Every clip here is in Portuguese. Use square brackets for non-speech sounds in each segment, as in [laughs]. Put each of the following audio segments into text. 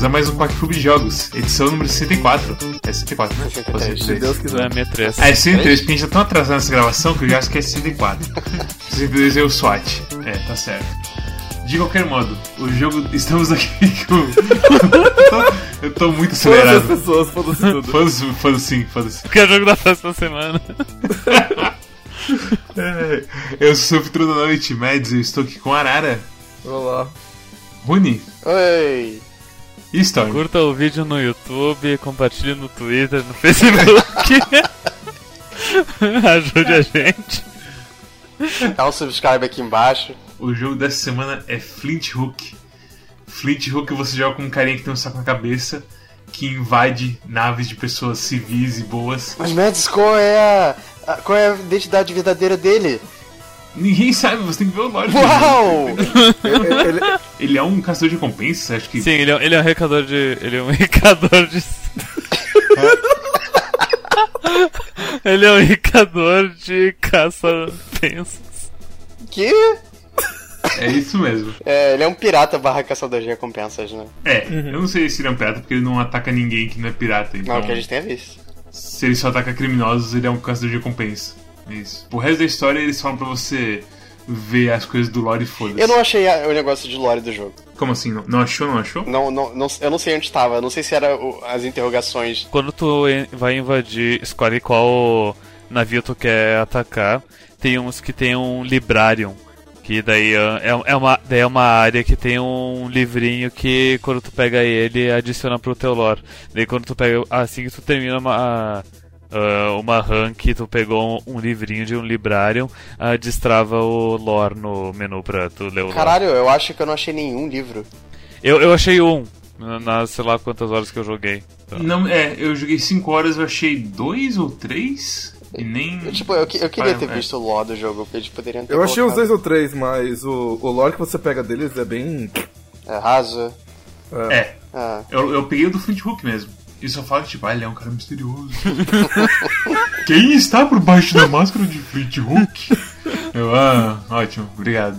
Bem-vindos a mais um Quack Clube de Jogos, edição número 64. É 64, né? 63, Ou se Deus quiser. É 63. Ah, é 63, porque a gente tá tão atrasado nessa gravação que eu já acho que é 64. 62 [laughs] é o SWAT. É, tá certo. De qualquer modo, o jogo. [laughs] Estamos aqui com. [laughs] eu tô muito Todas as acelerado. pessoas, foda-se tudo. Foda-se, foda-se sim, foda-se. Que é o jogo da próxima semana. É, Eu sou o Futuro da Noite, Mads, eu estou aqui com Arara, Olá. Rune Oi! E. Curta o vídeo no YouTube, compartilhe no Twitter, no Facebook. [laughs] Ajude a gente. Dá um subscribe aqui embaixo. O jogo dessa semana é Flint Hook. Flint Hook você joga com um carinha que tem um saco na cabeça que invade naves de pessoas civis e boas. Mas Mads, qual é a, a- qual é a identidade verdadeira dele? Ninguém sabe, você tem que ver o jogo. Uau! Ele, ele- Ele é um caçador de recompensas, acho que. Sim, ele é, ele é um recador de. Ele é um [laughs] recador de. [laughs] ele é um recador de caça-pensas. que? É isso mesmo. É, ele é um pirata barra caçador de recompensas, né? É, eu não sei se ele é um pirata porque ele não ataca ninguém que não é pirata. Então, Não, que a gente tenha visto. se ele só ataca criminosos, ele é um caçador de recompensa. É Isso. O resto da história eles falam pra você ver as coisas do lore e foda-se. Eu não achei a- o negócio de lore do jogo. Como assim? Não, não achou? Não achou? Não, não, não- eu não sei onde estava. Não sei se era o- as interrogações. Quando tu vai invadir, escolhe qual navio tu quer atacar. Tem uns que tem um librarium. Que daí é, é uma, daí é uma área que tem um livrinho que quando tu pega ele adiciona pro teu lore. Daí quando tu pega. Assim que tu termina uma. Ah, uma run que tu pegou um, um livrinho de um librarium, ah, destrava o lore no menu pra tu ler o lore. Caralho, eu acho que eu não achei nenhum livro. Eu, eu achei um, na- nas sei lá quantas horas que eu joguei. Não, é, eu joguei 5 horas, eu achei dois ou três e nem. Eu, tipo, eu, eu queria Ah, ter é. visto o lore do jogo, porque eles poderiam ter eu achei uns colocado. dois ou três, mas o, o lore que você pega deles é bem. É raso. É, Ah. eu, eu peguei o do Flint Hook mesmo. E só fala que, tipo, ah, ele é um cara misterioso. [laughs] Quem está por baixo da máscara de Flint Hook? Eu, ah, ótimo, obrigado.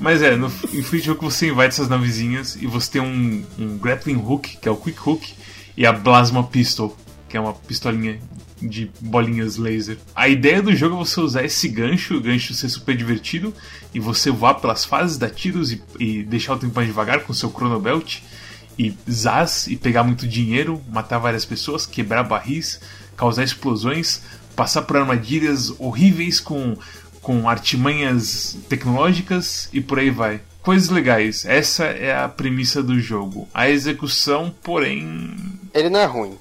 Mas é, no, em Flint Hook você invade essas navezinhas e você tem um, um grappling hook, que é o quick hook, e a plasma pistol, que é uma pistolinha de bolinhas laser. A ideia do jogo é você usar esse gancho, o gancho ser super divertido, e você voar pelas fases, dar tiros e, e deixar o tempo mais devagar com seu chronobelt, e zaz, e pegar muito dinheiro, matar várias pessoas, quebrar barris, causar explosões, passar por armadilhas horríveis com, com artimanhas tecnológicas e por aí vai. Coisas legais, essa é a premissa do jogo. A execução, porém, Ele não é ruim.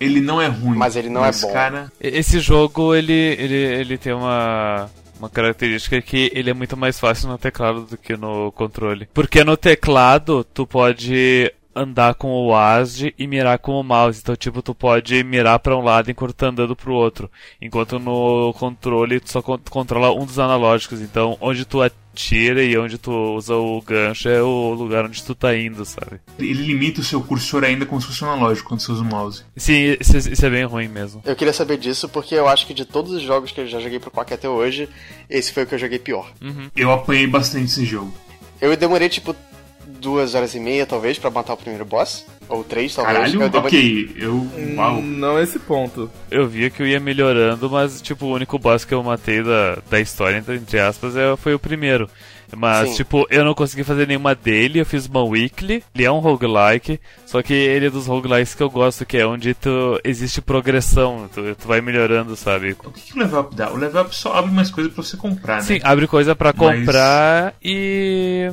ele não é ruim. Mas ele não é bom. cara, Esse jogo, ele, ele, ele tem uma, uma característica que ele é muito mais fácil no teclado do que no controle. Porque no teclado, tu pode andar com o WASD e mirar com o mouse. Então, tipo, tu pode mirar pra um lado enquanto tá andando pro outro. Enquanto no controle, tu só con- controla um dos analógicos. Então, onde tu atira e onde tu usa o gancho é o lugar onde tu tá indo, sabe? ele limita o seu cursor ainda como se fosse um analógico quando você usa o mouse. Sim, isso, isso é bem ruim mesmo. Eu queria saber disso porque eu acho que de todos os jogos que eu já joguei pro Quack até hoje, esse foi o que eu joguei pior. Eu apanhei bastante esse jogo. Eu demorei tipo duas horas e meia, talvez, pra matar o primeiro boss. Ou três, talvez. Caralho, eu ok, eu. Uau. Não esse ponto. Eu via que eu ia melhorando, mas, tipo, o único boss que eu matei da, da história, entre, aspas, é, foi o primeiro. Mas, Sim. tipo, eu não consegui fazer nenhuma dele, eu fiz uma weekly, ele é um roguelike, só que ele é dos roguelikes que eu gosto, que é onde tu, existe progressão, tu, tu vai melhorando, sabe? O que, que o level up dá? O level up só abre mais coisas pra você comprar, né? Sim, abre coisa pra Mas- comprar e...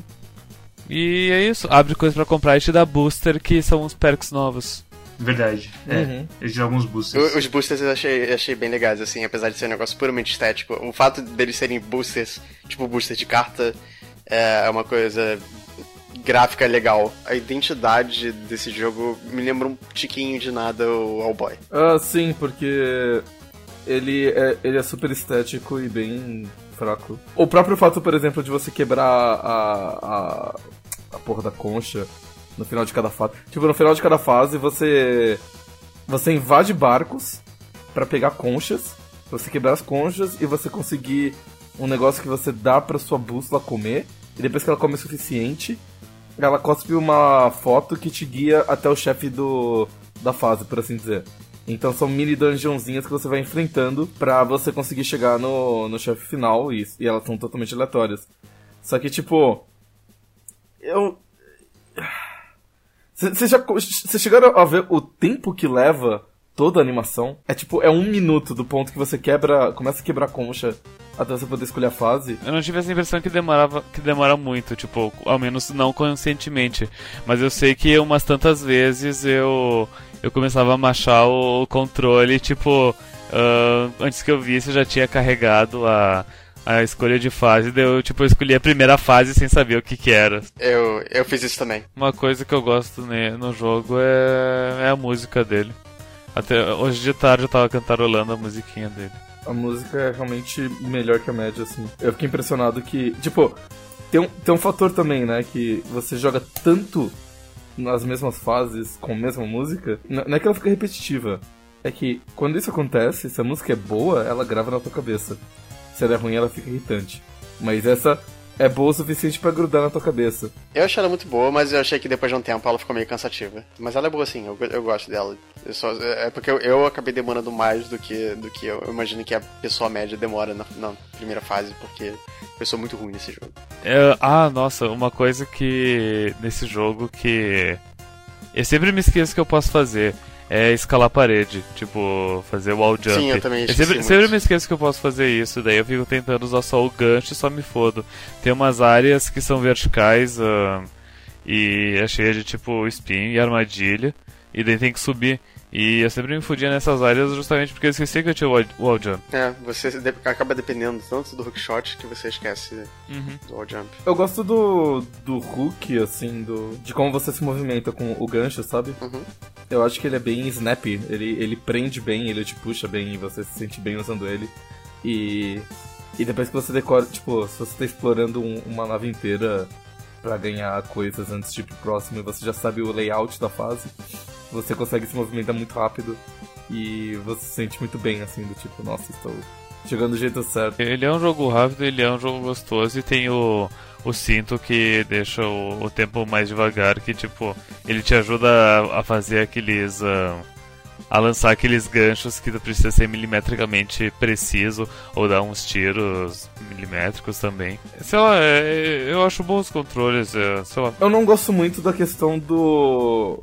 E é isso, abre coisa pra comprar e te dá booster, que são uns perks novos. Verdade. É, Uhum. eles dão alguns boosters. Os boosters eu achei, achei bem legais, assim, apesar de ser um negócio puramente estético. O fato deles serem boosters, tipo booster de carta, é uma coisa gráfica legal. A identidade desse jogo me lembra um tiquinho de nada o All-Boy. Ah, sim, porque ele é, ele é super estético e bem fraco. O próprio fato, por exemplo, de você quebrar a, a, a porra da concha no final de cada fase. Tipo, no final de cada fase você você invade barcos pra pegar conchas, pra você quebrar as conchas e você conseguir um negócio que você dá pra sua bússola comer. E depois que ela come o suficiente, ela cospe uma foto que te guia até o chefe do da fase, por assim dizer. Então são mini dungeonzinhas que você vai enfrentando pra você conseguir chegar no, no chefe final e, e elas são totalmente aleatórias. Só que, tipo. Eu. Vocês já chegaram a ver o tempo que leva toda a animação? É tipo, é um minuto do ponto que você quebra. começa a quebrar a concha até você poder escolher a fase. Eu não tive essa impressão que demorava que demora muito, tipo, ao menos não conscientemente. Mas eu sei que umas tantas vezes eu eu começava a machar o controle, tipo, uh, antes que eu visse eu já tinha carregado a, a escolha de fase, daí eu, tipo, eu escolhi a primeira fase sem saber o que que era. Eu, eu fiz isso também. Uma coisa que eu gosto no jogo é, é a música dele. Até hoje de tarde eu tava cantarolando a musiquinha dele. A música é realmente melhor que a média, assim. Eu fiquei impressionado que, tipo, tem um, tem um fator também, né, que você joga tanto nas mesmas fases com a mesma música, não é que ela fica repetitiva. É que quando isso acontece, se a música é boa, ela grava na tua cabeça. Se ela é ruim, ela fica irritante. Mas essa é boa o suficiente para grudar na tua cabeça. Eu achei ela muito boa, mas eu achei que depois de um tempo ela ficou meio cansativa. Mas ela é boa sim, eu, eu gosto dela. Eu só, é porque eu, eu, acabei demorando mais do que, do que eu, eu imagino que a pessoa média demora na, na primeira fase, porque eu sou muito ruim nesse jogo. É, ah, nossa, uma coisa que nesse jogo que eu sempre me esqueço que eu posso fazer é escalar a parede, tipo, fazer wall jump. Sim, eu também eu sempre, sempre, me esqueço que eu posso fazer isso, daí eu fico tentando usar só o gancho e só me fodo. Tem umas áreas que são verticais uh, e é cheia de tipo espinho e armadilha, e daí tem que subir. E eu sempre me fudia nessas áreas justamente porque eu esqueci que eu tinha o wall jump. É, você acaba dependendo tanto do hookshot que você esquece uhum. do wall jump. Eu gosto do, do hook, assim, do, de como você se movimenta com o gancho, sabe? Uhum. Eu acho que ele é bem snappy, ele, ele prende bem, ele te puxa bem e você se sente bem usando ele. E, e depois que você decora, tipo, se você tá explorando um, uma nave inteira para ganhar coisas antes de ir pro próximo e você já sabe o layout da fase você consegue se movimentar muito rápido e você se sente muito bem, assim, do tipo, nossa, estou chegando do jeito certo. Ele é um jogo rápido, ele é um jogo gostoso e tem o, o cinto que deixa o, o tempo mais devagar, que tipo, ele te ajuda a, a fazer aqueles. Uh, a lançar aqueles ganchos que precisa ser milimetricamente preciso ou dar uns tiros milimétricos também. Sei lá, é, eu acho bons controles, é, sei lá. Eu não gosto muito da questão do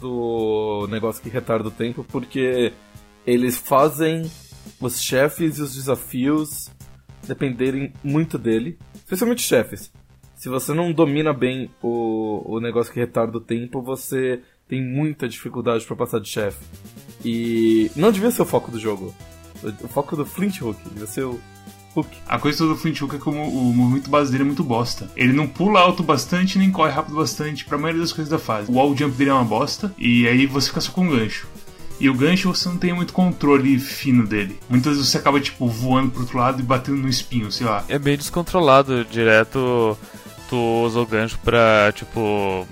do negócio que retarda o tempo, porque eles fazem os chefes e os desafios dependerem muito dele, especialmente chefes. Se você não domina bem o, o negócio que retarda o tempo, você tem muita dificuldade para passar de chefe. E não devia ser o foco do jogo. O foco do Flint Hook devia ser o Hook. A coisa do Flint Hook é como o movimento base dele é muito bosta. Ele não pula alto bastante nem corre rápido bastante pra maioria das coisas da fase. O wall jump dele é uma bosta e aí você fica só com o gancho. E o gancho você não tem muito controle fino dele. Muitas vezes você acaba, tipo, voando pro outro lado e batendo no espinho, sei lá. É bem descontrolado. Direto tu usa o gancho pra, tipo.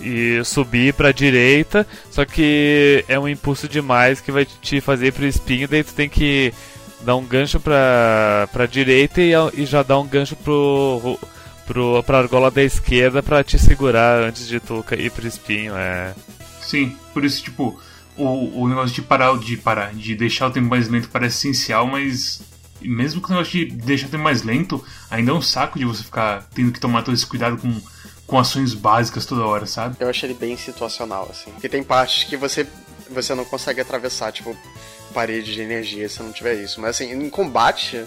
E subir pra direita, só que é um impulso demais que vai te fazer ir pro espinho, daí tu tem que dá um gancho pra, pra direita e, e já dá um gancho pro, pro, pra argola da esquerda pra te segurar antes de tu ir pro espinho. É. Sim, por isso, tipo, o, o negócio de parar, de parar, de deixar o tempo mais lento parece essencial, mas mesmo que o negócio de deixar o tempo mais lento, ainda é um saco de você ficar tendo que tomar todo esse cuidado com, com ações básicas toda hora, sabe? Eu achei ele bem situacional, assim. Porque tem partes que você, você não consegue atravessar, tipo, parede de energia se não tiver isso. Mas assim, em combate,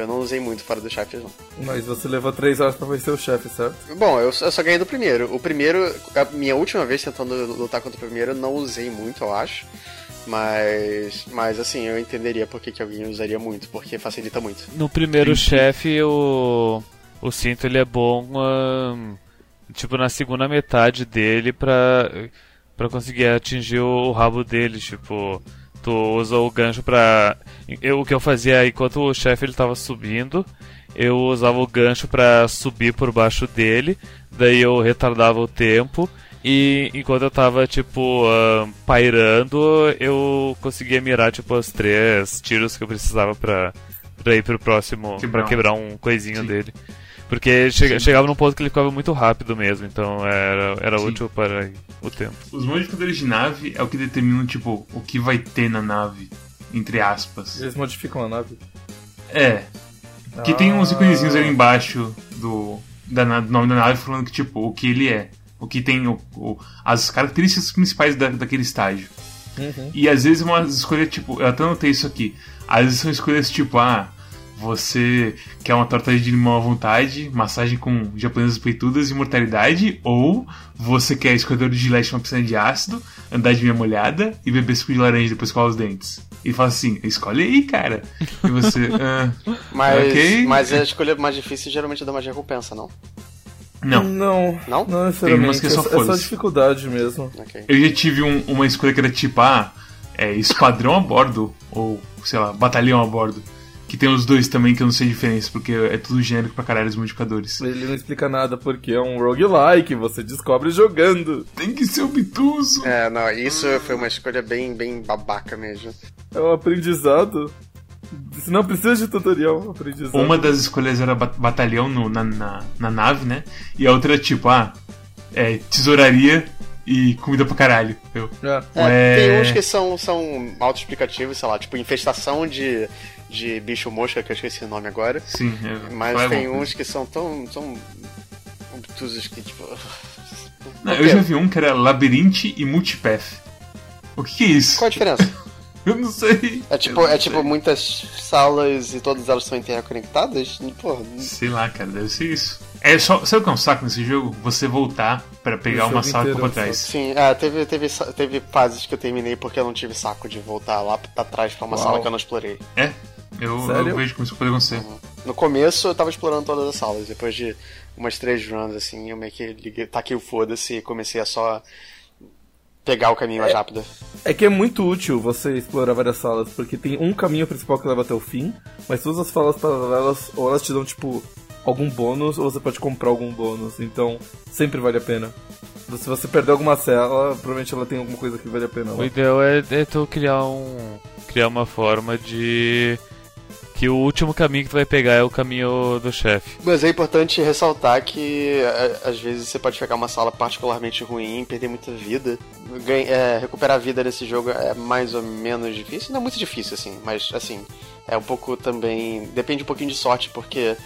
eu não usei muito fora do chefe, não. Mas você levou 3 horas pra vencer o chefe, certo? Bom, eu, eu, só ganhei do primeiro. O primeiro, a minha última vez tentando lutar contra o primeiro, eu não usei muito, eu acho. Mas, mas assim, eu entenderia por que, que alguém usaria muito, porque facilita muito. No primeiro chefe, o, o cinto ele é bom, tipo, na segunda metade dele pra, pra conseguir atingir o, o rabo dele, tipo tu usa o gancho pra. Eu, o que eu fazia enquanto o chefe ele tava subindo, eu usava o gancho para subir por baixo dele, daí eu retardava o tempo. E enquanto eu tava, tipo, uh, pairando, eu conseguia mirar, tipo, os três tiros que eu precisava pra, pra ir pro próximo, quebrar. pra quebrar um coisinho Sim. dele. Porque che chegava num ponto que ele ficava muito rápido mesmo, então era, era Sim. útil para o tempo. Os modificadores de nave é o que determinam, tipo, o que vai ter na nave, entre aspas. Eles modificam a nave. É. Que tem uns Ah. iconezinhos ali embaixo do, da, do nome da nave falando que, tipo, o que ele é. O que tem o, o- as características principais da, daquele estágio. Uhum. E às vezes uma escolha, tipo, eu até notei isso aqui. Às vezes são escolhas tipo, ah, você quer uma torta de limão à vontade, massagem com japonesas peitudas e imortalidade, ou você quer escorredor de gilete uma piscina de ácido, andar de meia molhada e beber suco de laranja e depois escovar os dentes. E fala assim, escolhe aí, cara. E você, [laughs] ah, Mas, Ok. mas a escolha mais difícil geralmente dá mais recompensa, não? não. Não, Não? não necessariamente. umas que é, só só- é só dificuldade mesmo. Ok. Eu já tive um- uma escolha que era tipo, ah, é, esquadrão a bordo, ou, sei lá, batalhão a bordo. Que tem os dois também que eu não sei a diferença, porque é tudo genérico pra caralho os modificadores. Ele não explica nada porque é um roguelike, você descobre jogando. Tem que ser obtuso. É, não, isso foi uma escolha bem, bem babaca mesmo. É um aprendizado. Se não precisa de tutorial, é um aprendizado. Uma das escolhas era ba- batalhão no- na, na, na nave, né? E a outra era tipo, ah, é, tesouraria e comida pra caralho. Eu, É. É, Ué. tem uns que são, são autoexplicativos, sei lá, tipo infestação de, de bicho mosca, que eu esqueci o nome agora. sim, é, Mas tem uns que são tão, tão obtusos que, tipo... Não, eu já vi um que era labirinte e multipath. O que, que é isso? Qual a diferença? [laughs] Eu não sei. É tipo, é tipo sei. muitas salas e todas elas são interconectadas? Porra, Sei lá, cara, deve ser isso. É só. Sabe o que é um saco nesse jogo? Você voltar pra pegar uma sala que ficou inteiro é. Sim, é, teve, teve, teve fases que eu terminei porque eu não tive saco de voltar lá pra trás pra uma Uau. sala que eu não explorei. É? Eu, Sério? eu vejo como isso pode acontecer. No começo eu tava explorando todas as salas, depois de umas três runs assim, eu meio que liguei, taquei o foda-se e comecei a só pegar o caminho mais rápido. É que é muito útil você explorar várias salas, porque tem um caminho principal que leva até o fim, mas todas as salas paralelas, ou elas te dão, tipo, algum bônus, ou você pode comprar algum bônus. Então, sempre vale a pena. Se você perder alguma cela, provavelmente ela tem alguma coisa que vale a pena. O ideal é, é tu criar um. criar uma forma de. Que o último caminho que tu vai pegar é o caminho do chefe. Mas é importante ressaltar que a- às vezes você pode pegar uma sala particularmente ruim perder muita vida. É, recuperar vida nesse jogo é mais ou menos difícil. Não é muito difícil, assim, mas assim, é um pouco também. Depende um pouquinho de sorte, porque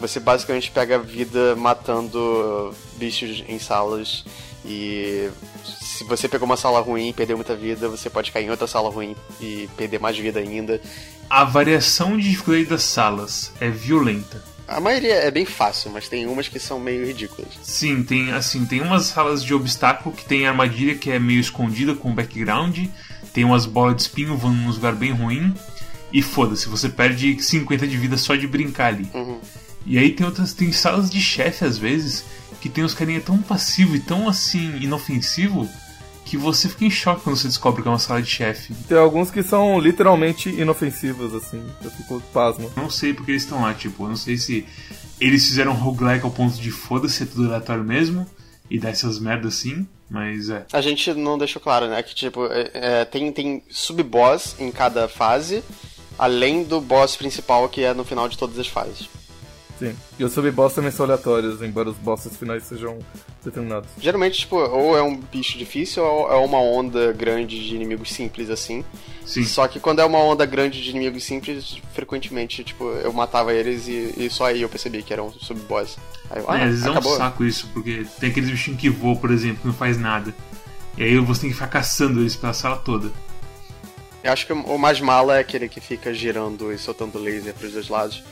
você basicamente pega vida matando bichos em salas. E se você pegou uma sala ruim e perdeu muita vida, você pode cair em outra sala ruim e perder mais vida ainda. A variação de dificuldade das salas é violenta. A maioria é bem fácil, mas tem umas que são meio ridículas. Sim, tem assim, tem umas salas de obstáculo que tem armadilha que é meio escondida com background, tem umas bolas de espinho voando num lugar bem ruim, e foda-se, você perde 50 de vida só de brincar ali. Uhum. E aí tem outras, tem salas de chefe às vezes, que tem uns carinha tão passivo e tão assim, inofensivo, que você fica em choque quando você descobre que é uma sala de chefe. Tem alguns que são literalmente inofensivos, assim. Eu fico pasmo. Não sei porque eles estão lá, tipo, eu não sei se eles fizeram roguelike ao ponto de foda-se, é tudo aleatório mesmo, e dá essas merdas assim, mas é. A gente não deixou claro, né? Que tipo, é, é, tem, tem sub-boss em cada fase, além do boss principal que é no final de todas as fases. Sim. E os sub-boss também são aleatórios, embora os bosses finais sejam determinados. Geralmente, tipo, ou é um bicho difícil ou é uma onda grande de inimigos simples assim. Sim. Só que quando é uma onda grande de inimigos simples, frequentemente, tipo, eu matava eles e, e só aí eu percebi que era um sub-boss. Aí eu, ah, é, às vezes é um acabou. saco isso, porque tem aqueles bichinhos que voam, por exemplo, que não faz nada. E aí você tem que ficar caçando eles pela sala toda. Eu acho que o mais mala é aquele que fica girando e soltando laser pros dois lados.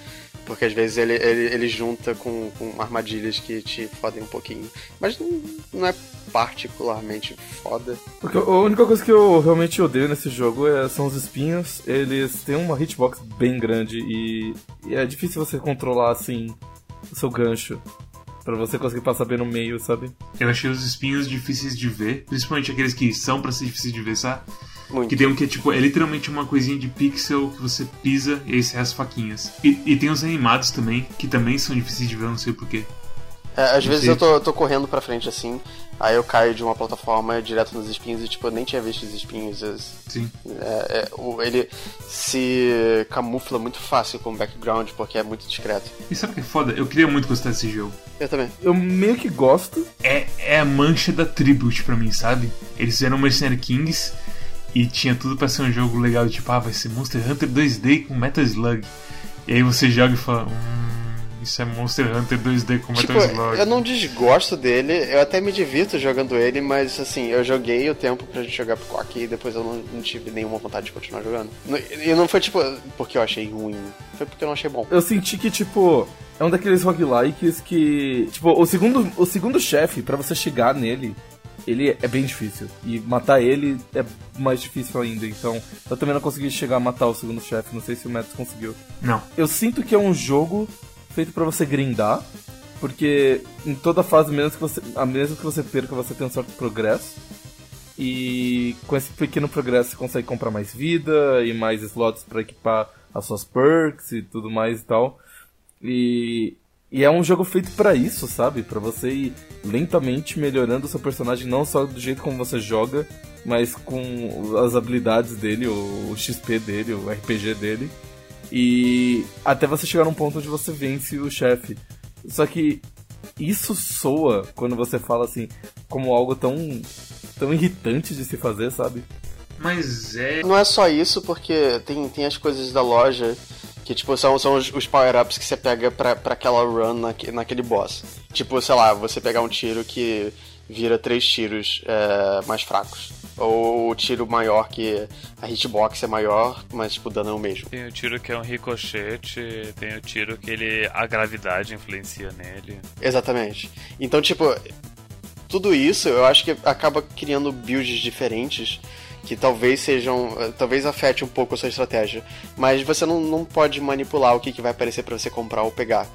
Porque às vezes ele, ele, ele junta com, com armadilhas que te fodem um pouquinho. Mas não, não é particularmente foda. Porque a única coisa que eu realmente odeio nesse jogo é- são os espinhos. Eles têm uma hitbox bem grande e, e é difícil você controlar assim o seu gancho. Pra você conseguir passar bem no meio, sabe? Eu achei os espinhos difíceis de ver, principalmente aqueles que são pra ser difíceis de ver, sabe? Muito. Que tem um que é tipo, é literalmente uma coisinha de pixel que você pisa e aí sai as faquinhas. E, e tem os animados também, que também são difíceis de ver, eu não sei porquê. É, às vezes Sim. eu tô, tô correndo pra frente assim, aí eu caio de uma plataforma direto nos espinhos e tipo, eu nem tinha visto os espinhos. es- Sim. é, é, ele se camufla muito fácil com o background porque é muito discreto. E sabe o que é foda? Eu queria muito gostar desse jogo. Eu também. Eu meio que gosto. É, é a mancha da Tribute pra mim, sabe? Eles fizeram Mercenary Kings e tinha tudo pra ser um jogo legal, tipo, ah, vai ser Monster Hunter 2D com Metal Slug. E aí você joga e fala, hum, isso é Monster Hunter 2D com Tipo, Metal Slug. eu não desgosto dele, eu até me divirto jogando ele, mas assim, eu joguei o tempo pra gente jogar pro Quack e depois eu não, não tive nenhuma vontade de continuar jogando. E não foi tipo porque eu achei ruim, foi porque eu não achei bom. Eu senti que, tipo, é um daqueles roguelikes que. Tipo, o segundo, o segundo chefe, pra você chegar nele, ele é bem difícil. E matar ele é mais difícil ainda. Então, eu também não consegui chegar a matar o segundo chefe. Não sei se o Matos conseguiu. Não. Eu sinto que é um jogo feito pra você grindar. Porque em toda fase, mesmo que você, a mesmo que você perca, você tem um certo progresso. E com esse pequeno progresso você consegue comprar mais vida e mais slots pra equipar as suas perks e tudo mais e tal. E, e é um jogo feito pra isso, sabe? Pra você ir lentamente melhorando o seu personagem, não só do jeito como você joga, mas com as habilidades dele, o, o XP dele, o RPG dele. E até você chegar num ponto onde você vence o chefe. Só que isso soa quando você fala assim, como algo tão, tão irritante de se fazer, sabe? Mas é. Não é só isso, porque tem, tem as coisas da loja que, tipo, são, são os, os power-ups que você pega pra, pra aquela run naque- naquele boss. Tipo, sei lá, você pegar um tiro que vira três tiros é, mais fracos. Ou o tiro maior que a hitbox é maior, mas, tipo, o dano é o mesmo. Tem o tiro que é um ricochete, tem o tiro que ele. a gravidade influencia nele. Exatamente. Então, tipo, tudo isso eu acho que acaba criando builds diferentes que talvez sejam. talvez afete um pouco a sua estratégia. Mas você não, não pode manipular o que, que vai aparecer pra você comprar ou pegar.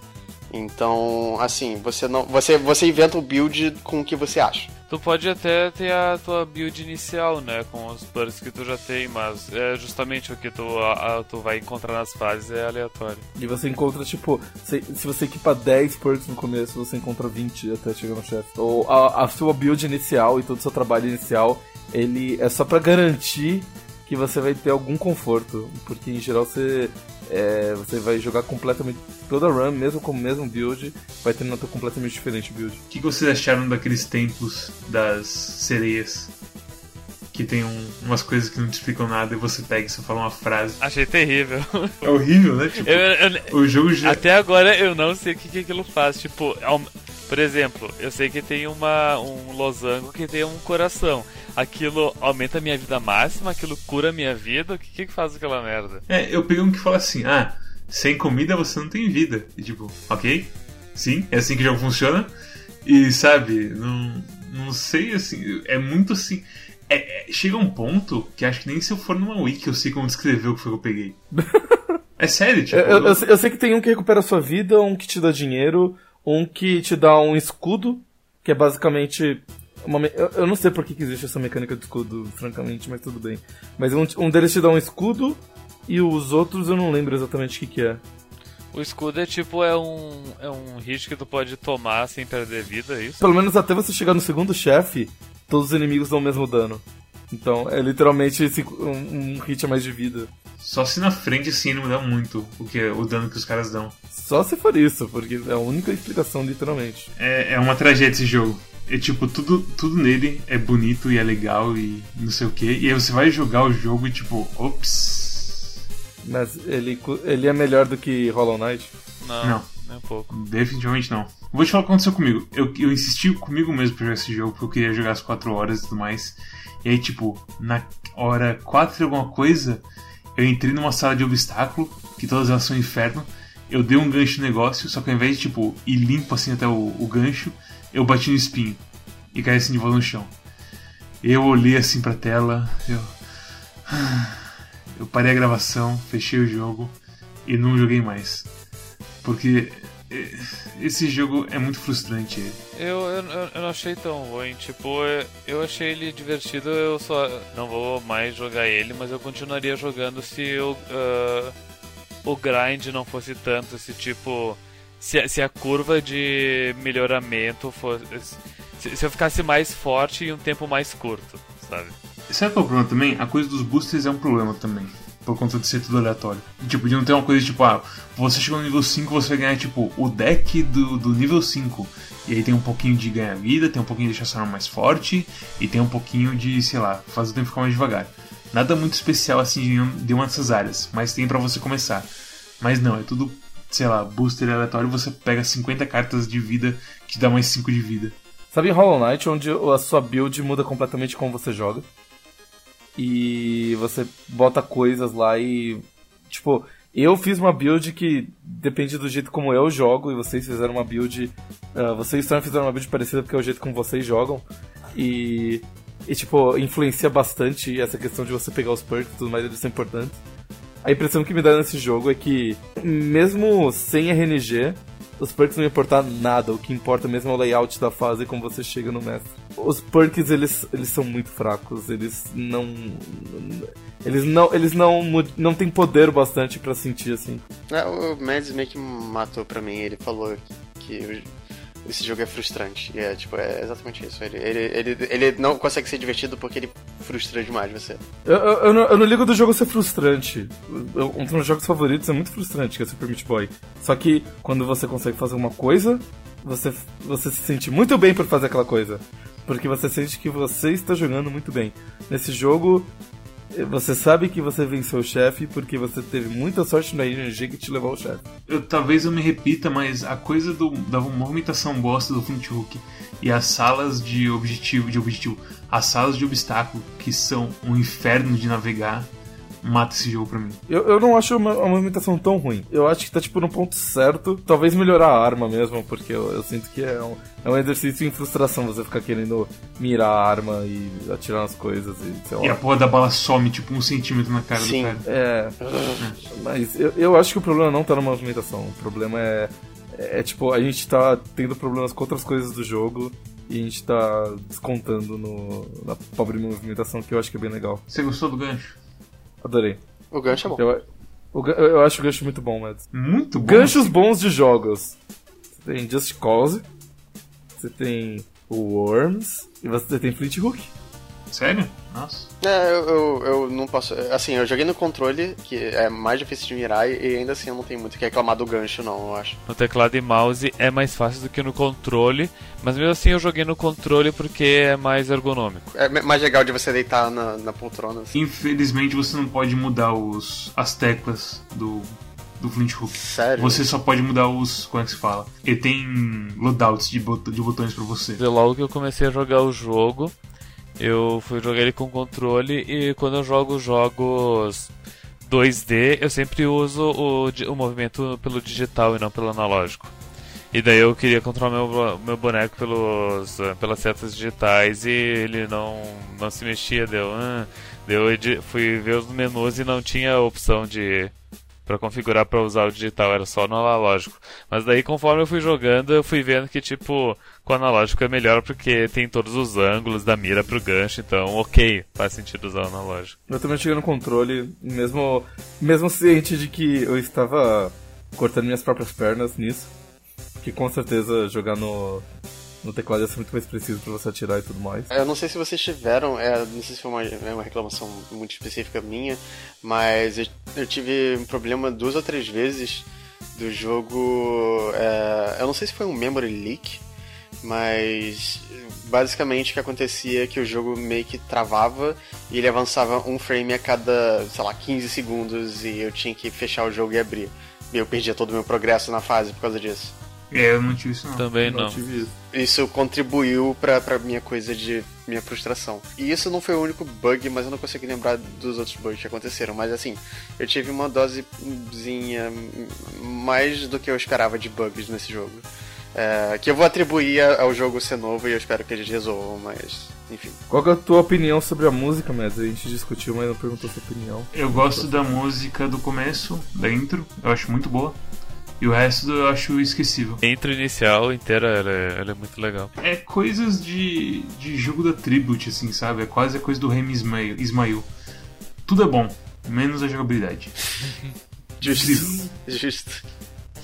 Então, assim, você não. Você, você inventa o build com o que você acha. Tu pode até ter a tua build inicial, né? Com os perks que tu já tem, mas é justamente o que tu, a- a- tu vai encontrar nas fases é aleatório. E você encontra, tipo, se, se você equipa 10 perks no começo, você encontra 20 até chegar no chefe. Ou a, a sua build inicial e todo o seu trabalho inicial, ele é só pra garantir que você vai ter algum conforto. Porque em geral você, é, você vai jogar completamente toda a run, mesmo com o mesmo build, vai ter nota completamente diferente build. O que vocês acharam daqueles templos das sereias? Que tem um- umas coisas que não te explicam nada e você pega e só fala uma frase. Achei terrível. É horrível, né? Tipo, Eu- eu- o jogo já. Até agora eu não sei o que, que aquilo faz. Tipo, por exemplo, eu sei que tem uma, um losango que tem um coração. Aquilo aumenta a minha vida máxima, aquilo cura a minha vida. O que, que faz aquela merda? É, eu peguei um que fala assim: ah, sem comida você não tem vida. E tipo, ok, sim, é assim que o jogo funciona. E sabe, não, não sei assim, é muito assim. é- é- chega um ponto que acho que nem se eu for numa wiki eu sei como descrever o que foi que eu peguei. [laughs] É sério, tipo. Eu, eu- eu sei que tem um que recupera a sua vida, um que te dá dinheiro, um que te dá um escudo, que é basicamente. Uma me- eu, eu não sei por que, que existe essa mecânica de escudo, francamente, mas tudo bem. Mas um, um deles te dá um escudo e os outros eu não lembro exatamente o que, que é. O escudo é tipo, é um, é um hit que tu pode tomar sem perder vida, é isso? Pelo menos até você chegar no segundo chefe, todos os inimigos dão o mesmo dano. Então é literalmente esse- um, um hit a mais de vida. Só se na frente assim não dá muito o, que, o dano que os caras dão. Só se for isso, porque é a única explicação, literalmente. É, é uma tragédia esse jogo. É tipo, tudo, tudo nele é bonito e é legal e não sei o que. E aí você vai jogar o jogo e tipo, ops. Mas ele, ele é melhor do que Hollow Knight. Não, Não. nem um pouco. Definitivamente não. Vou te falar o que aconteceu comigo. Eu, eu insisti comigo mesmo pra jogar esse jogo, porque eu queria jogar as 4 horas e tudo mais. E aí, tipo, na hora 4 e alguma coisa, eu entrei numa sala de obstáculo, que todas elas são inferno. Eu dei um gancho no negócio, só que ao invés de, tipo, ir limpo assim até o, o gancho, eu bati no espinho. E caí assim de volta no chão. Eu olhei assim pra tela, eu. [sighs] Eu parei a gravação, fechei o jogo e não joguei mais. Porque esse jogo é muito frustrante. Eu, eu, eu- eu não achei tão ruim, tipo, eu- eu achei ele divertido, eu só não vou mais jogar ele, mas eu continuaria jogando se o, ah, o grind não fosse tanto, se tipo, se, se a curva de melhoramento fosse. Se, se eu ficasse mais forte em um tempo mais curto, sabe? Sabe qual é o problema também? A coisa dos boosters é um problema também. Por conta de ser tudo aleatório. Tipo, de não ter uma coisa tipo, ah, você chegou no nível 5, você vai ganhar, tipo, o deck do, do nível 5. E aí tem um pouquinho de ganhar vida, tem um pouquinho de deixar sua arma mais forte, e tem um pouquinho de, sei lá, fazer o tempo ficar mais devagar. Nada muito especial assim de uma dessas áreas, mas tem para você começar. Mas não, é tudo, sei lá, booster aleatório você pega 50 cartas de vida que dá mais 5 de vida. Sabe em Hollow Knight, onde a sua build muda completamente como você joga? E você bota coisas lá e. Tipo, eu fiz uma build que depende do jeito como eu jogo, e vocês fizeram uma build. Uh, vocês também fizeram uma build parecida porque é o jeito como vocês jogam. E. E, tipo, influencia bastante essa questão de você pegar os perks e tudo mais, eles são importantes. A impressão que me dá nesse jogo é que, mesmo sem RNG, os perks não importar nada, o que importa mesmo é o layout da fase e como você chega no mestre. Os perks, eles, eles são muito fracos, eles não... Eles não, eles não, não têm poder bastante para sentir, assim. É, o Mads meio que matou pra mim, ele falou que esse jogo é frustrante. E é, tipo, é exatamente isso. Ele, ele, ele, ele não consegue ser divertido porque ele frustra demais você. Eu, eu, eu, não, eu não ligo do jogo ser frustrante. Um dos meus jogos favoritos é muito frustrante, que é Super Meat Boy. Só que quando você consegue fazer uma coisa, você, você se sente muito bem por fazer aquela coisa. Porque você sente que você está jogando muito bem. Nesse jogo, você sabe que você venceu o chefe porque você teve muita sorte na RNG que te levou ao chefe. Eu, talvez eu me repita, mas a coisa do, da movimentação bosta do Flint Hook e as salas de objetivo, de objetivo, as salas de obstáculo que são um inferno de navegar, mata esse jogo pra mim. Eu, eu não acho uma, uma movimentação tão ruim. Eu acho que tá tipo no ponto certo. Talvez melhorar a arma mesmo, porque eu, eu sinto que é um, é um exercício em frustração você ficar querendo mirar a arma e atirar nas coisas e sei lá. E a porra da bala some tipo um centímetro na cara Sim. do cara. É. [laughs] Mas eu, eu acho que o problema não tá na movimentação. O problema é. É, é tipo, a gente tá tendo problemas com outras coisas do jogo e a gente tá descontando no, na pobre movimentação que eu acho que é bem legal. Você gostou do gancho? Adorei. O gancho é bom. Eu, o, eu acho o gancho muito bom, Mads. Muito bom. Ganchos bons de jogos. Você tem Just Cause, você tem Worms e você tem Fleet Hook. Sério? Nossa. É, eu, eu, eu, não posso. Assim, eu joguei no controle, que é mais difícil de mirar, e ainda assim eu não tenho muito que reclamar do gancho, não, eu acho. No teclado e mouse é mais fácil do que no controle, mas mesmo assim eu joguei no controle porque é mais ergonômico. É mais legal de você deitar na, na poltrona. Assim. Infelizmente você não pode mudar os, as teclas do, do Flint Hook. Sério? Você só pode mudar os. Como é que se fala? Ele tem loadouts de, bot de botões pra você. Logo que eu comecei a jogar o jogo, eu fui jogar ele com controle e quando eu jogo jogos 2D, eu sempre uso o, o movimento pelo digital e não pelo analógico. E daí eu queria controlar meu, meu boneco pelos, pelas setas digitais e ele não, não se mexia, deu. Ah, deu fui ver os menus e não tinha opção de para configurar para usar o digital, era só no analógico. Mas daí conforme eu fui jogando, eu fui vendo que tipo, com o analógico é melhor porque tem todos os ângulos da mira pro gancho, então OK, faz sentido usar o analógico. Eu também cheguei no controle, mesmo mesmo ciente de que eu estava cortando minhas próprias pernas nisso, que com certeza jogar no no teclado ia ser muito mais preciso para você atirar e tudo mais. Eu não sei se vocês tiveram, é, não sei se foi uma, é uma reclamação muito específica minha, mas eu, eu, tive um problema duas ou três vezes do jogo. É, eu não sei se foi um memory leak, mas basicamente o que acontecia é que o jogo meio que travava e ele avançava um frame a cada, sei lá, 15 segundos e eu tinha que fechar o jogo e abrir. E eu perdia todo o meu progresso na fase por causa disso. É, eu não tive isso não. Também não. não. tive isso. Isso contribuiu pra, pra minha coisa de minha frustração. E isso não foi o único bug, mas eu não consigo lembrar dos outros bugs que aconteceram. Mas assim, eu tive uma dosezinha mais do que eu esperava de bugs nesse jogo. É, que eu vou atribuir ao jogo ser novo e eu espero que eles resolvam, mas enfim. Qual é a tua opinião sobre a música, Mads? A gente discutiu, mas não perguntou sua opinião. Eu gosto da música do começo, da intro, eu acho muito boa. E o resto eu acho esquecível. A intro inicial inteira, ela é, ela é, muito legal. É coisas de, de jogo da Tribute, assim, sabe? É quase a coisa do Remy Ismail. Ismail. Tudo é bom, menos a jogabilidade. [laughs] Justo. Justo.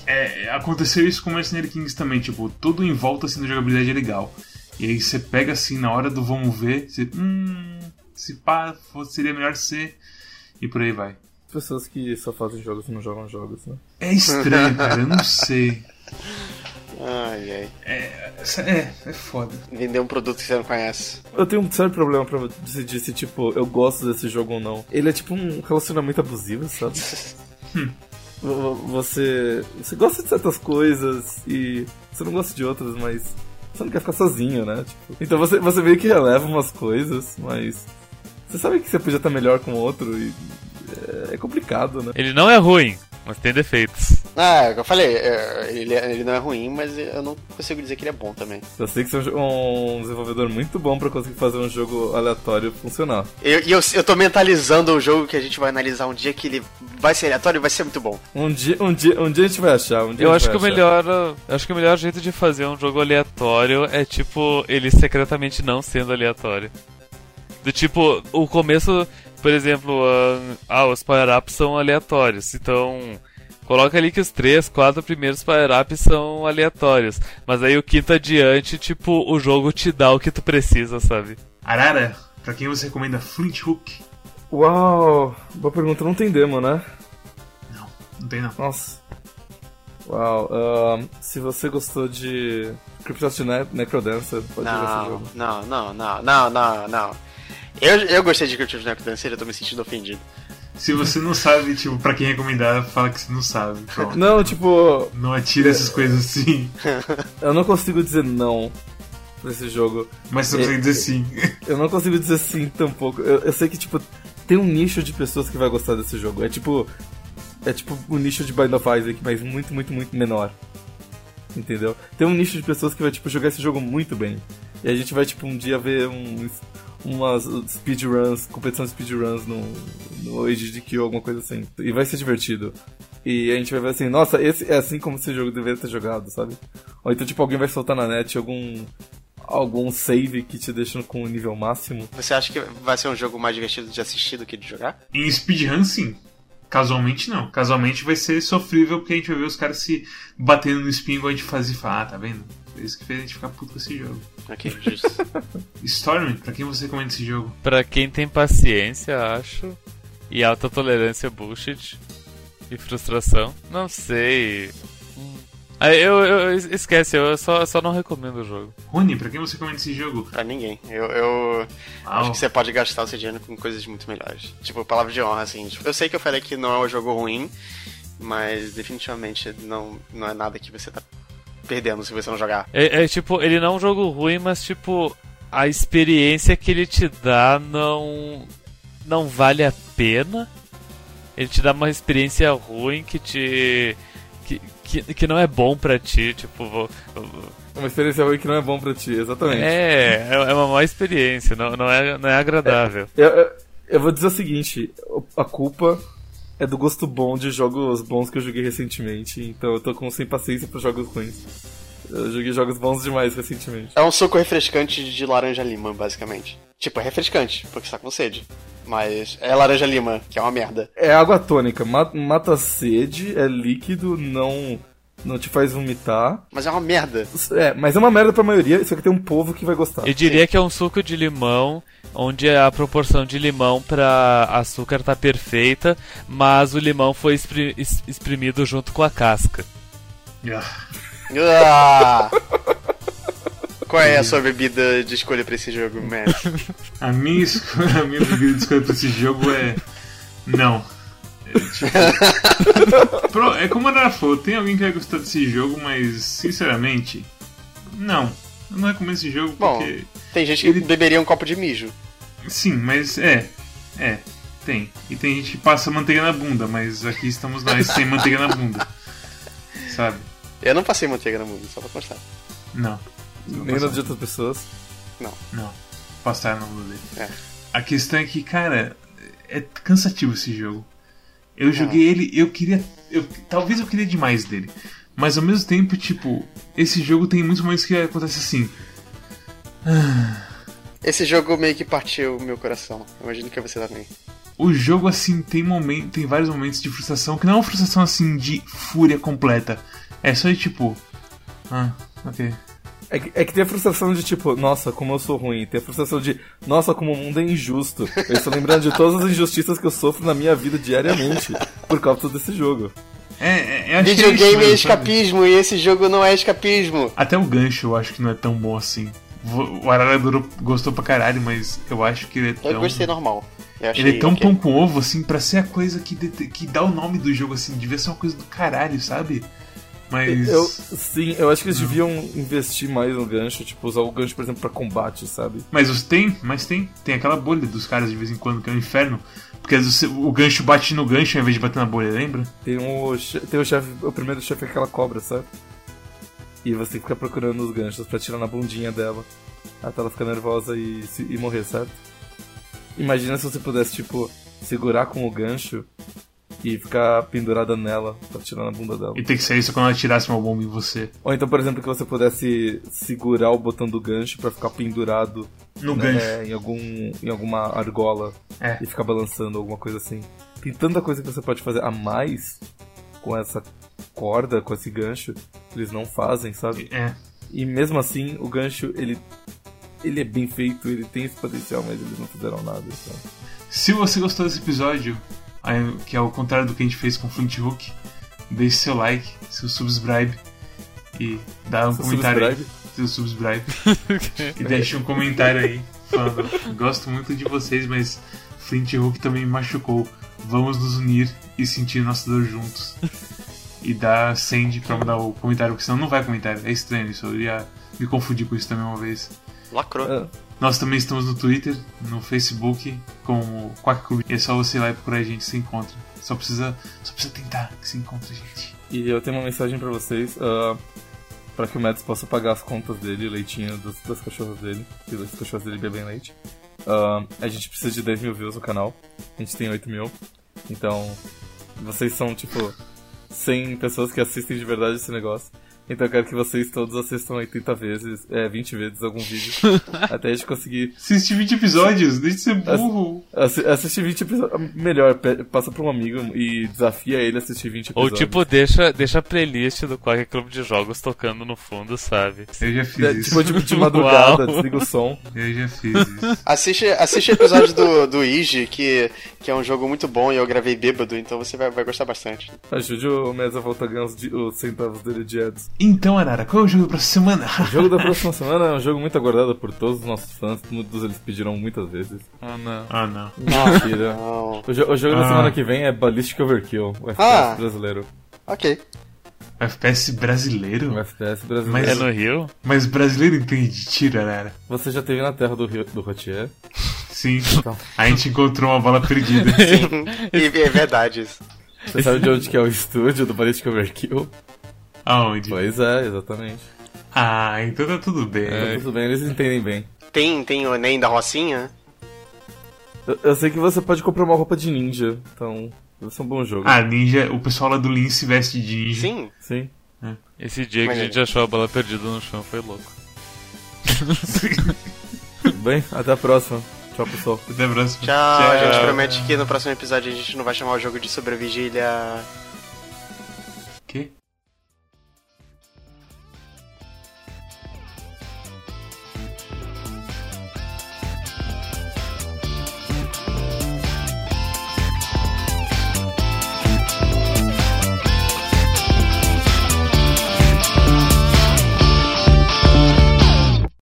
É, aconteceu isso com Mercenary Kings também, tipo, tudo em volta assim da jogabilidade é legal. E aí você pega assim na hora do vamos ver, você. Hum. Se pá, seria melhor ser. E por aí vai. Pessoas que só fazem jogos e não jogam jogos, né? É estranho, cara, eu não sei. Ai, ai. É, é, é foda. Vender um produto que você não conhece. Eu tenho um sério problema pra decidir se, tipo, eu gosto desse jogo ou não. Ele é tipo um relacionamento abusivo, sabe? [laughs] Vo- Você, você gosta de certas coisas e você não gosta de outras, mas você não quer ficar sozinho, né? Tipo, então você, você meio que releva umas coisas, mas você sabe que você podia estar melhor com o outro e é, é complicado, né? Ele não é ruim, mas tem defeitos. Ah, é o que eu falei, é, ele, ele não é ruim, mas eu não consigo dizer que ele é bom também. Eu sei que você é um desenvolvedor muito bom pra conseguir fazer um jogo aleatório funcionar. Eu- E eu, eu, tô mentalizando o jogo que a gente vai analisar um dia que ele vai ser aleatório e vai ser muito bom. Um dia, um dia, um dia a gente vai achar. Um dia Eu acho que o melhor, eu acho que o melhor jeito de fazer um jogo aleatório é tipo ele secretamente não sendo aleatório. Do tipo, o começo, por exemplo, ah, ah, os power-ups são aleatórios, então coloca ali que os três, quatro primeiros power-ups são aleatórios, mas aí o quinto adiante, tipo, o jogo te dá o que tu precisa, sabe? Arara, pra quem você recomenda Flint Hook? Uau! Boa pergunta, não tem demo, né? Não, não tem não. Nossa. Uau. se você gostou de Cryptos ne Necrodancer, pode jogar esse Não, jogo. não, não, não, não, não, não. Eu, eu gostei de Crypt of Necrodancer, eu tô me sentindo ofendido. Se você não sabe, tipo, pra quem recomendar, fala que você não sabe. Pronto. Não, tipo, Não atira essas coisas assim. [laughs] eu não consigo dizer não pra esse jogo. Mas você consegue dizer sim. Eu não consigo dizer sim tampouco. Eu, eu sei que, tipo, tem um nicho de pessoas que vai gostar desse jogo. É tipo. É tipo o nicho de Bind of Isaac, mas muito, muito, muito menor. Entendeu? Tem um nicho de pessoas que vai, tipo, jogar esse jogo muito bem. E a gente vai, tipo, um dia ver um, umas speedruns, competição de speedruns no, no Age de Kill, alguma coisa assim. E vai ser divertido. E a gente vai ver assim, nossa, esse é assim como esse jogo deveria ter jogado, sabe? Ou então, tipo, alguém vai soltar na net algum algum save que te deixa com o nível máximo. Você acha que vai ser um jogo mais divertido de assistir do que de jogar? Em speedrun, sim. Casualmente, não. Casualmente vai ser sofrível porque a gente vai ver os caras se batendo no spin igual a gente fazia e falar, ah, tá vendo? É isso que fez a gente ficar puto com esse jogo. Ok, justo. [laughs] Storm, pra quem você recomenda esse jogo? Pra quem tem paciência, acho, e alta tolerância a bullshit e frustração, não sei. Hum. Ah, eu, eu- esquece, eu só, só não recomendo o jogo. Rony, pra quem você recomenda esse jogo? pra ninguém. Eu, eu acho que você pode gastar o seu dinheiro com coisas muito melhores. Tipo, palavra de honra, assim. Tipo, eu sei que eu falei que não é um jogo ruim, mas definitivamente não, não é nada que você tá perdendo se você não jogar. É, é, tipo, ele não é um jogo ruim, mas tipo, a experiência que ele te dá não. não vale a pena. Ele te dá uma experiência ruim que te. que, que, que não é bom pra ti, tipo. vou- É uma experiência ruim que não é bom pra ti, exatamente. É, é é uma má experiência, não, não, é, não é agradável. Eu, eu, eu vou dizer o seguinte, a culpa é do gosto bom de jogos bons que eu joguei recentemente, então eu tô com sem paciência pra jogos ruins. Eu joguei jogos bons demais recentemente. É um suco refrescante de laranja-lima, basicamente. Tipo, é refrescante, porque você tá com sede. Mas é laranja-lima, que é uma merda. É água tônica, ma- mata a sede, é líquido, não não te faz vomitar. Mas é uma merda. É, mas é uma merda pra maioria, só que tem um povo que vai gostar. Eu diria que é um suco de limão, onde a proporção de limão pra açúcar tá perfeita, mas o limão foi expri- es- exprimido junto com a casca. Ah, Ah! Qual é a sua bebida de escolha pra esse jogo, Matt? [laughs] a, minha esco- a minha bebida de escolha pra esse jogo é. Não. Tipo, [laughs] pro- é como a Nara falou, tem alguém que vai gostar desse jogo, mas sinceramente. Não. Eu não recomendo esse jogo Bom. porque. Tem gente que Ele- beberia um copo de mijo. Sim, mas é. É. Tem. E tem gente que passa manteiga na bunda, mas aqui estamos nós sem manteiga na bunda. [laughs] Sabe? Eu não passei manteiga no mundo, só pra constar. Não. Não Nem nas de outras pessoas. Não. Passaram na bunda dele. É. A questão é que, cara, é cansativo esse jogo. Eu joguei ele, eu queria. Eu, talvez eu queria demais dele. Mas ao mesmo tempo, tipo, esse jogo tem muitos momentos que acontece assim. Esse jogo meio que partiu o meu coração. Eu imagino que você também. o jogo, assim, tem, momento, tem vários momentos de frustração, que não é uma frustração, assim, de fúria completa. É só de tipo. Ah, ok. É que, é que tem a frustração de tipo, nossa, como eu sou ruim. Tem a frustração de, nossa, como o mundo é injusto. Eu estou lembrando de todas as injustiças que eu sofro na minha vida diariamente por causa desse jogo. É, é, eu acho que é Videogame é sabe? escapismo e esse jogo não é escapismo. Até o gancho eu acho que não é tão bom assim. O o Arara Duro gostou pra caralho, mas eu acho que ele é tão. Eu gostei normal. Eu Ele é tão ok. pão com ovo, assim, pra ser a coisa que, que dá o nome do jogo, assim, devia ser uma coisa do caralho, sabe? Mas. Eu, sim, eu acho que eles deviam investir mais no gancho, tipo, usar o gancho, por exemplo, pra combate, sabe? Mas os tem, mas tem. Tem aquela bolha dos caras de vez em quando, que é um inferno. Porque às vezes o gancho bate no gancho ao invés de bater na bolha, lembra? Tem o, che- tem o chefe, o primeiro chefe é aquela cobra, sabe? E você fica procurando os ganchos pra tirar na bundinha dela. Até ela ficar nervosa e, se- e morrer, certo? Imagina se você pudesse, tipo, segurar com o gancho e ficar pendurada nela pra tirar na bunda dela. E tem que ser isso quando ela tirasse uma bomba em você. Ou então, por exemplo, que você pudesse segurar o botão do gancho pra ficar pendurado No né, gancho. em, algum, em alguma argola É. e ficar balançando, alguma coisa assim. Tem tanta coisa que você pode fazer a mais com essa corda, com esse gancho, que eles não fazem, sabe? É. E mesmo assim, o gancho, ele, ele é bem feito, ele tem esse potencial, mas eles não fizeram nada. Então. Se você gostou desse episódio, que é o contrário do que a gente fez com Flint Hook, deixe seu like, seu subscribe e dá um Seu comentário aí. subscribe. Seu subscribe. [laughs] e deixe um comentário aí falando: Gosto muito de vocês, mas Flint Hook também me machucou. Vamos nos unir e sentir nossa dor juntos. E dá send pra mandar o comentário, porque senão não vai comentário. É estranho isso. Eu ia me confundir com isso também uma vez. Lacrou. Ah, Nós também estamos no Twitter, no Facebook, com o Quack Club. E é só você ir lá e procurar a gente, se encontra. Só precisa, só precisa tentar que se encontra, gente. E eu tenho uma mensagem pra vocês, ah, pra que o Mads possa pagar as contas dele, o leitinho dos, das cachorras dele, que os cachorros dele bebem leite. Ah, a gente precisa de 10 mil views no canal, a gente tem 8 mil, então vocês são tipo 100 pessoas que assistem de verdade esse negócio. Então eu quero que vocês todos assistam 80 vezes, é, 20 vezes algum vídeo, [laughs] até a gente conseguir Assiste 20 episódios, deixa de ser burro. assi- assistir 20 episódios. Melhor, passa pra um amigo e desafia ele a assistir 20 Ou episódios. tipo, deixa, deixa a playlist do Qualquer Clube de Jogos tocando no fundo, sabe? Eu já fiz É, isso. tipo de, de madrugada, Uau. desliga o som. Eu já fiz isso. Assiste, assiste o episódio do, do Iji, que, que é um jogo muito bom e eu gravei bêbado, então você vai, vai gostar bastante. Ajude o Mesa a voltar a ganhar os, os centavos dele de ads. Então, Arara, qual é o jogo da próxima semana? O jogo da próxima semana é um jogo muito aguardado por todos os nossos fãs, muitos eles pediram muitas vezes. Ah, não. ah, não. Mentira. Não. O, jo- o jogo da Ah. semana que vem é Ballistic Overkill, o FPS Ah. brasileiro. Ok. FPS brasileiro? O FPS brasileiro. Mas- É no Rio? Mas brasileiro entende de tiro, Arara? Você já teve na terra do, Rio, do Rotier? Sim. Então. A gente encontrou uma bala perdida. [laughs] Sim. e é verdade isso. Você sabe de onde que é o estúdio do Ballistic Overkill? Aonde? Pois é, exatamente. Ah, então tá tudo bem. Então, tudo bem, eles entendem bem. Tem, tem o Enem da Rocinha? Eu, eu sei que você pode comprar uma roupa de ninja, então deve ser um bom jogo. Ah, ninja, o pessoal lá do Lean se veste de ninja. Sim. Sim. Esse dia que a Mas é. gente achou a bola perdida no chão foi louco. Tudo [laughs] bem? Até a próxima. Tchau, pessoal. Até a próxima. Tchau. A gente promete que no próximo episódio a gente não vai chamar o jogo de sobrevigília.